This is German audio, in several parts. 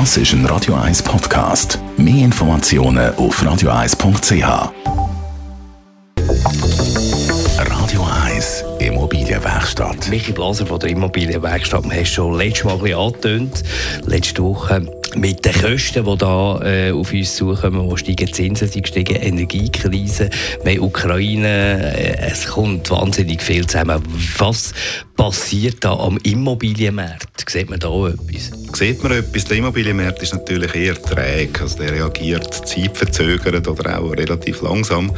Das ist ein Radio 1 Podcast. Mehr Informationen auf radio1.ch. Radio 1 Immobilienwerkstatt. Michi Blaser von der Immobilienwerkstatt. Wir haben schon letztes Mal angetönt. Letzte Woche mit den Kosten, die da äh, auf uns zukommen, wo steigen Zinsen, sind gestiegen, Energiekrise, wir Ukraine, äh, es kommt wahnsinnig viel zusammen. Was passiert da am Immobilienmarkt? Sieht man da etwas? Sieht man etwas? Der Immobilienmarkt ist natürlich eher träge. Also der reagiert zeitverzögert oder auch relativ langsam.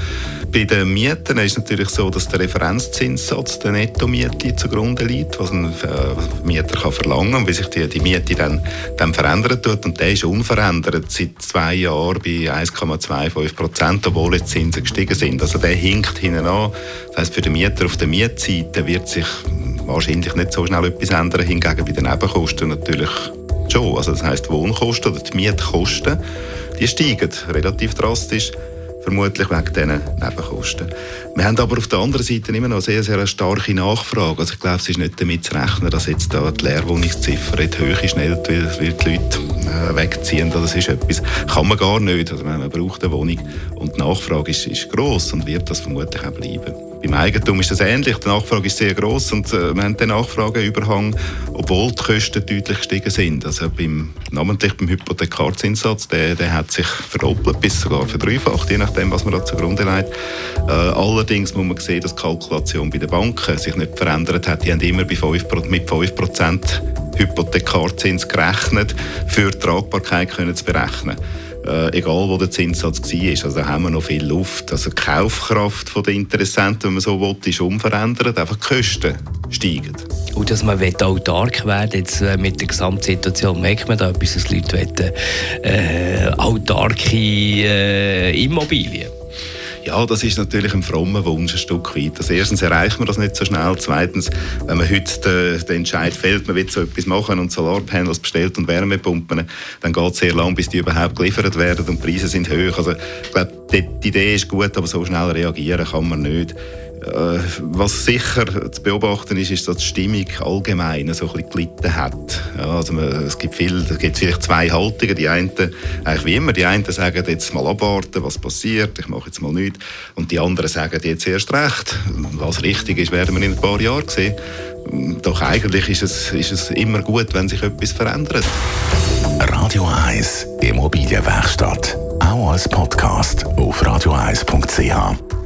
Bei den Mieten ist es natürlich so, dass der Referenzzinssatz der Nettomiete zugrunde liegt, was ein äh, Mieter kann verlangen kann, wie sich die, die Miete dann, dann verändern tut. Und der ist unverändert seit zwei Jahren bei 1,25 Prozent, obwohl jetzt Zinsen gestiegen sind. Also der hinkt hinten an. Das heisst, für den Mieter auf der Mietseite wird sich wahrscheinlich nicht so schnell etwas ändern. Hingegen bei den Nebenkosten natürlich schon. Also das heisst, Wohnkosten oder die Mietkosten, die steigen relativ drastisch vermutlich wegen diesen Nebenkosten. Wir haben aber auf der anderen Seite immer noch sehr, sehr starke Nachfrage. Also ich glaube, es ist nicht damit zu rechnen, dass jetzt da die Leerwohnungsziffer in die Höhe schnellt, weil, weil die Leute äh, wegziehen. Das ist etwas, kann man gar nicht. Also man braucht eine Wohnung und die Nachfrage ist, ist gross und wird das vermutlich auch bleiben. Beim Eigentum ist das ähnlich. Die Nachfrage ist sehr groß und äh, wir haben den Nachfrageüberhang, obwohl die Kosten deutlich gestiegen sind. Also beim, namentlich beim Hypothekarzinssatz, der, der hat sich verdoppelt bis sogar verdreifacht, je nachdem, was man da zugrunde legt. Äh, allerdings muss man sehen, dass die Kalkulation bei den Banken sich nicht verändert hat. Die haben immer bei 5, mit 5% Hypothekarzins gerechnet, für die Tragbarkeit können zu berechnen äh, egal wo der Zinssatz war. Also da haben wir noch viel Luft. Also die Kaufkraft der Interessenten, wenn man so will, ist unverändert, einfach die Kosten steigen. Und dass man autark werden jetzt äh, mit der Gesamtsituation, merkt man da etwas, dass Leute wollen, äh, autarke äh, Immobilien ja, das ist natürlich ein frommer Wunsch ein Stück weit. Also erstens erreicht man das nicht so schnell. Zweitens, wenn man heute den, Entscheid fällt, man will so etwas machen und Solarpanels bestellt und Wärmepumpen, dann geht es sehr lang, bis die überhaupt geliefert werden und die Preise sind hoch. Also ich glaube, die Idee ist gut, aber so schnell reagieren kann man nicht. Äh, was sicher zu beobachten ist, ist, dass die Stimmung allgemein so ein gelitten hat. Ja, also man, es gibt viel, es gibt vielleicht zwei Haltungen. Die einen, eigentlich wie immer, die einen sagen jetzt mal abwarten, was passiert, ich mache jetzt mal nichts. Und die anderen sagen jetzt erst recht. Was richtig ist, werden wir in ein paar Jahren sehen. Doch eigentlich ist es, ist es immer gut, wenn sich etwas verändert. Radio 1 Immobilienwerkstatt. Auch als Podcast auf radio1.ch.